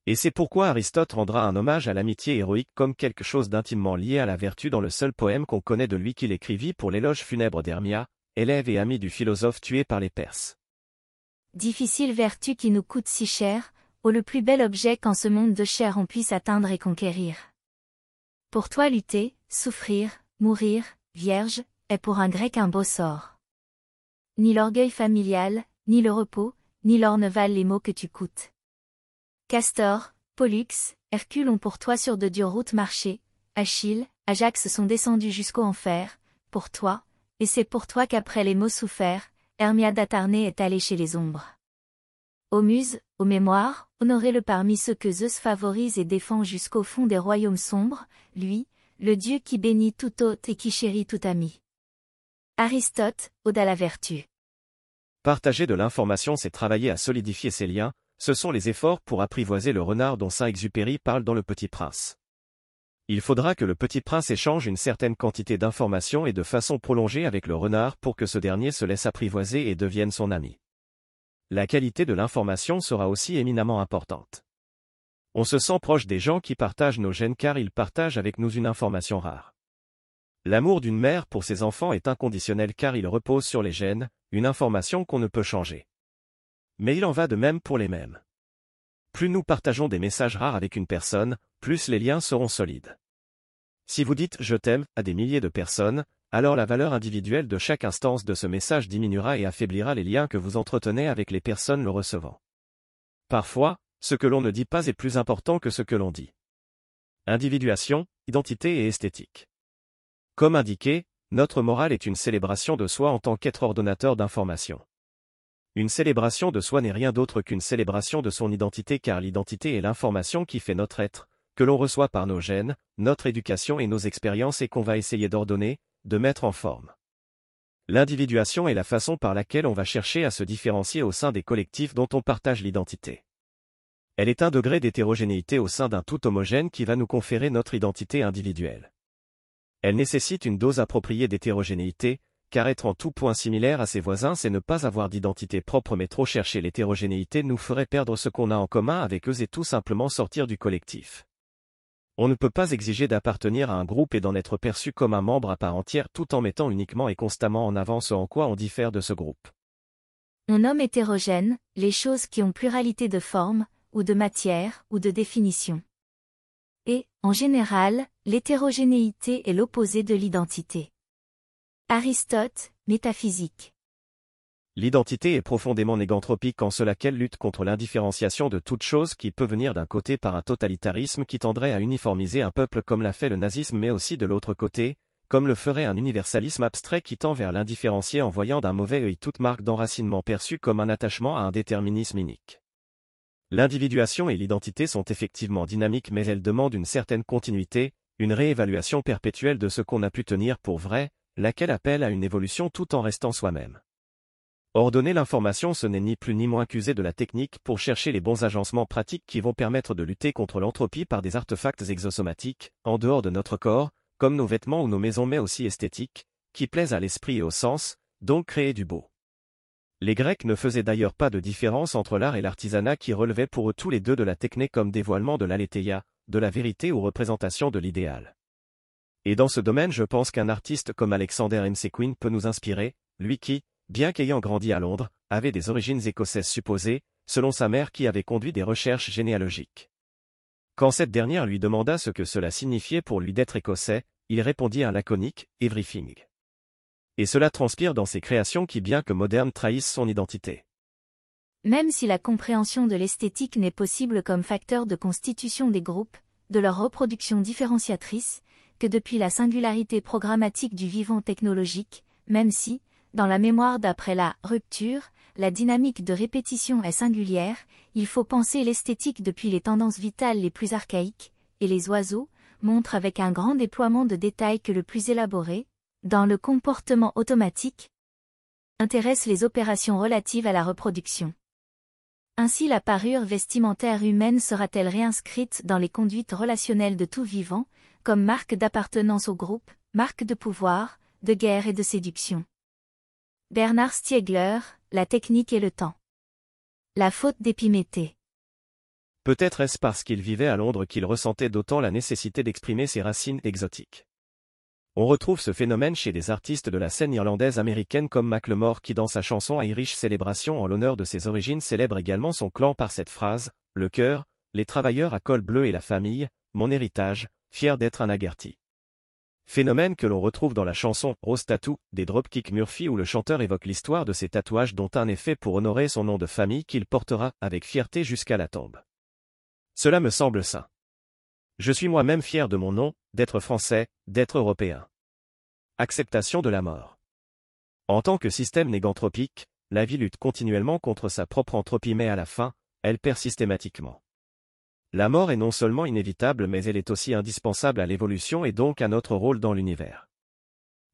Et c'est pourquoi Aristote rendra un hommage à l'amitié héroïque comme quelque chose d'intimement lié à la vertu dans le seul poème qu'on connaît de lui qu'il écrivit pour l'éloge funèbre d'Hermia, élève et ami du philosophe tué par les Perses. Difficile vertu qui nous coûte si cher, ô le plus bel objet qu'en ce monde de chair on puisse atteindre et conquérir. Pour toi lutter, souffrir, mourir, vierge, est pour un grec un beau sort. Ni l'orgueil familial, ni le repos, ni l'or ne valent les maux que tu coûtes. Castor, Pollux, Hercule ont pour toi sur de dures routes marché, Achille, Ajax sont descendus jusqu'au enfer, pour toi, et c'est pour toi qu'après les maux soufferts, Hermiade attardée est allée chez les ombres. Ô muse, aux mémoires, honorez-le parmi ceux que Zeus favorise et défend jusqu'au fond des royaumes sombres, lui, le Dieu qui bénit tout hôte et qui chérit tout ami. Aristote, Ode à la vertu. Partager de l'information c'est travailler à solidifier ces liens, ce sont les efforts pour apprivoiser le renard dont Saint-Exupéry parle dans Le Petit Prince. Il faudra que le Petit Prince échange une certaine quantité d'informations et de façon prolongée avec le renard pour que ce dernier se laisse apprivoiser et devienne son ami. La qualité de l'information sera aussi éminemment importante. On se sent proche des gens qui partagent nos gènes car ils partagent avec nous une information rare. L'amour d'une mère pour ses enfants est inconditionnel car il repose sur les gènes, une information qu'on ne peut changer. Mais il en va de même pour les mêmes. Plus nous partageons des messages rares avec une personne, plus les liens seront solides. Si vous dites je t'aime à des milliers de personnes, alors la valeur individuelle de chaque instance de ce message diminuera et affaiblira les liens que vous entretenez avec les personnes le recevant. Parfois, ce que l'on ne dit pas est plus important que ce que l'on dit. Individuation, identité et esthétique. Comme indiqué, notre morale est une célébration de soi en tant qu'être ordonnateur d'informations. Une célébration de soi n'est rien d'autre qu'une célébration de son identité car l'identité est l'information qui fait notre être, que l'on reçoit par nos gènes, notre éducation et nos expériences et qu'on va essayer d'ordonner, de mettre en forme. L'individuation est la façon par laquelle on va chercher à se différencier au sein des collectifs dont on partage l'identité. Elle est un degré d'hétérogénéité au sein d'un tout homogène qui va nous conférer notre identité individuelle. Elle nécessite une dose appropriée d'hétérogénéité, car être en tout point similaire à ses voisins c'est ne pas avoir d'identité propre mais trop chercher l'hétérogénéité nous ferait perdre ce qu'on a en commun avec eux et tout simplement sortir du collectif. On ne peut pas exiger d'appartenir à un groupe et d'en être perçu comme un membre à part entière tout en mettant uniquement et constamment en avant ce en quoi on diffère de ce groupe. On nomme hétérogène les choses qui ont pluralité de forme, ou de matière, ou de définition. Et, en général, l'hétérogénéité est l'opposé de l'identité. Aristote, Métaphysique. L'identité est profondément négantropique en cela qu'elle lutte contre l'indifférenciation de toute chose qui peut venir d'un côté par un totalitarisme qui tendrait à uniformiser un peuple comme l'a fait le nazisme mais aussi de l'autre côté, comme le ferait un universalisme abstrait qui tend vers l'indifférencier en voyant d'un mauvais œil toute marque d'enracinement perçue comme un attachement à un déterminisme unique. L'individuation et l'identité sont effectivement dynamiques mais elles demandent une certaine continuité, une réévaluation perpétuelle de ce qu'on a pu tenir pour vrai, laquelle appelle à une évolution tout en restant soi-même. Ordonner l'information ce n'est ni plus ni moins qu'user de la technique pour chercher les bons agencements pratiques qui vont permettre de lutter contre l'entropie par des artefacts exosomatiques, en dehors de notre corps, comme nos vêtements ou nos maisons mais aussi esthétiques, qui plaisent à l'esprit et au sens, donc créer du beau. Les Grecs ne faisaient d'ailleurs pas de différence entre l'art et l'artisanat qui relevaient pour eux tous les deux de la technique comme dévoilement de l'aletheia, de la vérité ou représentation de l'idéal. Et dans ce domaine je pense qu'un artiste comme Alexander McQueen peut nous inspirer, lui qui, bien qu'ayant grandi à Londres, avait des origines écossaises supposées, selon sa mère qui avait conduit des recherches généalogiques. Quand cette dernière lui demanda ce que cela signifiait pour lui d'être écossais, il répondit un laconique « everything ». Et cela transpire dans ses créations qui bien que modernes trahissent son identité. Même si la compréhension de l'esthétique n'est possible comme facteur de constitution des groupes, de leur reproduction différenciatrice, que depuis la singularité programmatique du vivant technologique, même si, dans la mémoire d'après la rupture, la dynamique de répétition est singulière, il faut penser l'esthétique depuis les tendances vitales les plus archaïques, et les oiseaux, montrent avec un grand déploiement de détails que le plus élaboré, dans le comportement automatique, intéresse les opérations relatives à la reproduction. Ainsi la parure vestimentaire humaine sera-t-elle réinscrite dans les conduites relationnelles de tout vivant, comme marque d'appartenance au groupe, marque de pouvoir, de guerre et de séduction? Bernard Stiegler, La technique et le temps. La faute d'Épiméthée. Peut-être est-ce parce qu'il vivait à Londres qu'il ressentait d'autant la nécessité d'exprimer ses racines exotiques. On retrouve ce phénomène chez des artistes de la scène irlandaise américaine comme Macklemore qui dans sa chanson Irish Celebration en l'honneur de ses origines célèbre également son clan par cette phrase, le cœur, les travailleurs à col bleu et la famille, mon héritage, fier d'être un aguerti. Phénomène que l'on retrouve dans la chanson Rose Tattoo des Dropkick Murphy où le chanteur évoque l'histoire de ses tatouages dont un est fait pour honorer son nom de famille qu'il portera avec fierté jusqu'à la tombe. Cela me semble sain. Je suis moi-même fier de mon nom, d'être français, d'être européen. Acceptation de la mort. En tant que système négantropique, la vie lutte continuellement contre sa propre entropie mais à la fin, elle perd systématiquement. La mort est non seulement inévitable mais elle est aussi indispensable à l'évolution et donc à notre rôle dans l'univers.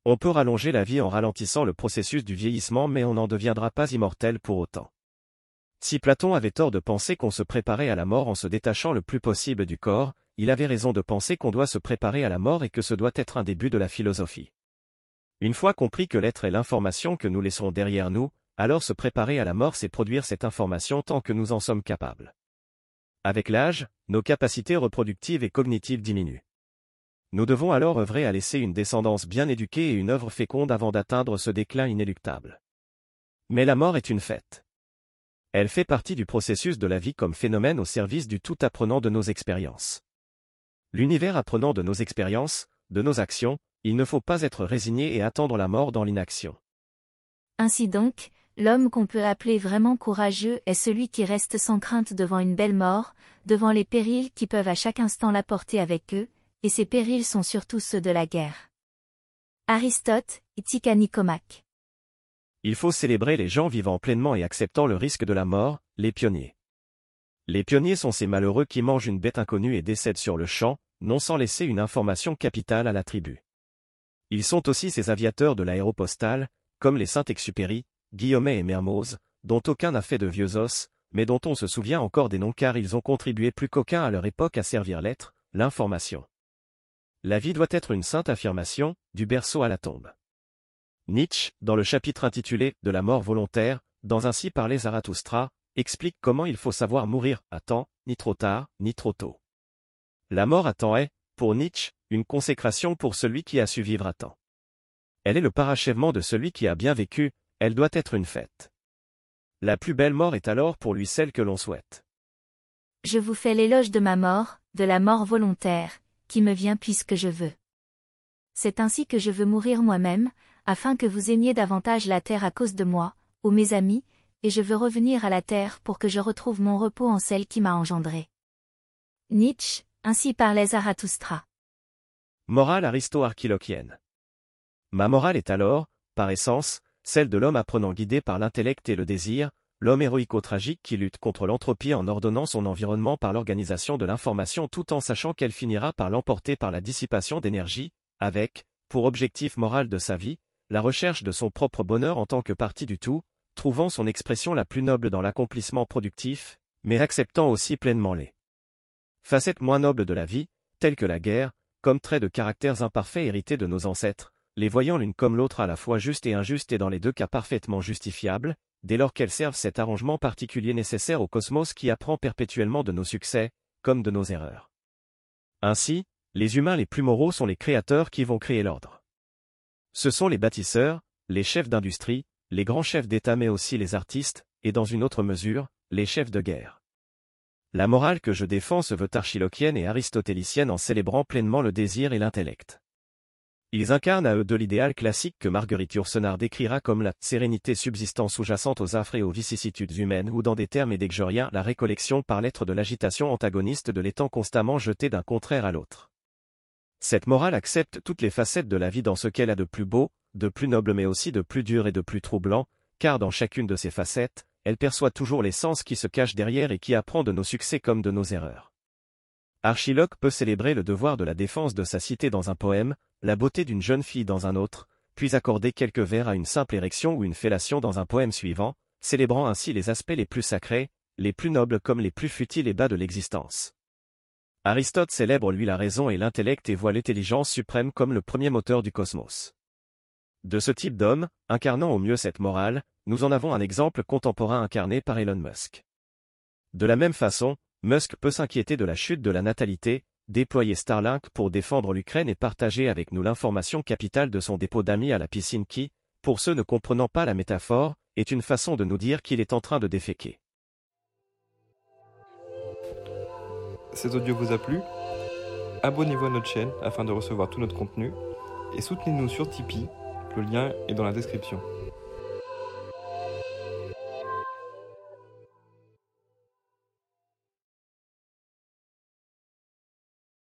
On peut rallonger la vie en ralentissant le processus du vieillissement mais on n'en deviendra pas immortel pour autant. Si Platon avait tort de penser qu'on se préparait à la mort en se détachant le plus possible du corps, il avait raison de penser qu'on doit se préparer à la mort et que ce doit être un début de la philosophie. Une fois compris que l'être est l'information que nous laisserons derrière nous, alors se préparer à la mort c'est produire cette information tant que nous en sommes capables. Avec l'âge, nos capacités reproductives et cognitives diminuent. Nous devons alors œuvrer à laisser une descendance bien éduquée et une œuvre féconde avant d'atteindre ce déclin inéluctable. Mais la mort est une fête. Elle fait partie du processus de la vie comme phénomène au service du tout apprenant de nos expériences. L'univers apprenant de nos expériences, de nos actions, il ne faut pas être résigné et attendre la mort dans l'inaction. Ainsi donc, l'homme qu'on peut appeler vraiment courageux est celui qui reste sans crainte devant une belle mort, devant les périls qui peuvent à chaque instant l'apporter avec eux, et ces périls sont surtout ceux de la guerre. Aristote, Nicomaque. Il faut célébrer les gens vivant pleinement et acceptant le risque de la mort, les pionniers. Les pionniers sont ces malheureux qui mangent une bête inconnue et décèdent sur le champ, non sans laisser une information capitale à la tribu. Ils sont aussi ces aviateurs de l'aéropostale, comme les Saint-Exupéry, Guillaumet et Mermoz, dont aucun n'a fait de vieux os, mais dont on se souvient encore des noms car ils ont contribué plus qu'aucun à leur époque à servir l'être, l'information. La vie doit être une sainte affirmation, du berceau à la tombe. Nietzsche, dans le chapitre intitulé De la mort volontaire, dans Ainsi parlait Zarathustra, explique comment il faut savoir mourir à temps, ni trop tard, ni trop tôt. La mort à temps est, pour Nietzsche, une consécration pour celui qui a su vivre à temps. Elle est le parachèvement de celui qui a bien vécu, elle doit être une fête. La plus belle mort est alors pour lui celle que l'on souhaite. Je vous fais l'éloge de ma mort, de la mort volontaire, qui me vient puisque je veux. C'est ainsi que je veux mourir moi-même, afin que vous aimiez davantage la terre à cause de moi, ô mes amis, et je veux revenir à la terre pour que je retrouve mon repos en celle qui m'a engendré. Nietzsche, ainsi parlait Zarathustra. Morale aristo-archilochienne. Ma morale est alors, par essence, celle de l'homme apprenant guidé par l'intellect et le désir, l'homme héroïco-tragique qui lutte contre l'entropie en ordonnant son environnement par l'organisation de l'information tout en sachant qu'elle finira par l'emporter par la dissipation d'énergie, avec, pour objectif moral de sa vie, la recherche de son propre bonheur en tant que partie du tout, trouvant son expression la plus noble dans l'accomplissement productif, mais acceptant aussi pleinement les facettes moins nobles de la vie, telles que la guerre, comme traits de caractères imparfaits hérités de nos ancêtres, les voyant l'une comme l'autre à la fois juste et injuste et dans les deux cas parfaitement justifiables, dès lors qu'elles servent cet arrangement particulier nécessaire au cosmos qui apprend perpétuellement de nos succès, comme de nos erreurs. Ainsi, les humains les plus moraux sont les créateurs qui vont créer l'ordre. Ce sont les bâtisseurs, les chefs d'industrie, les grands chefs d'État mais aussi les artistes, et dans une autre mesure, les chefs de guerre. La morale que je défends se veut archilochienne et aristotélicienne en célébrant pleinement le désir et l'intellect. Ils incarnent à eux de l'idéal classique que Marguerite Yourcenar décrira comme la sérénité subsistant sous-jacente aux affres et aux vicissitudes humaines ou dans des termes édécgoriens la récollection par l'être de l'agitation antagoniste de l'étang constamment jeté d'un contraire à l'autre. Cette morale accepte toutes les facettes de la vie dans ce qu'elle a de plus beau, de plus noble mais aussi de plus dur et de plus troublant, car dans chacune de ces facettes, elle perçoit toujours les sens qui se cachent derrière et qui apprend de nos succès comme de nos erreurs. Archiloque peut célébrer le devoir de la défense de sa cité dans un poème, la beauté d'une jeune fille dans un autre, puis accorder quelques vers à une simple érection ou une fellation dans un poème suivant, célébrant ainsi les aspects les plus sacrés, les plus nobles comme les plus futiles et bas de l'existence. Aristote célèbre lui la raison et l'intellect et voit l'intelligence suprême comme le premier moteur du cosmos. De ce type d'homme, incarnant au mieux cette morale, nous en avons un exemple contemporain incarné par Elon Musk. De la même façon, Musk peut s'inquiéter de la chute de la natalité, déployer Starlink pour défendre l'Ukraine et partager avec nous l'information capitale de son dépôt d'amis à la piscine qui, pour ceux ne comprenant pas la métaphore, est une façon de nous dire qu'il est en train de déféquer. Cet audio vous a plu? Abonnez-vous à notre chaîne afin de recevoir tout notre contenu et soutenez-nous sur Tipeee, le lien est dans la description.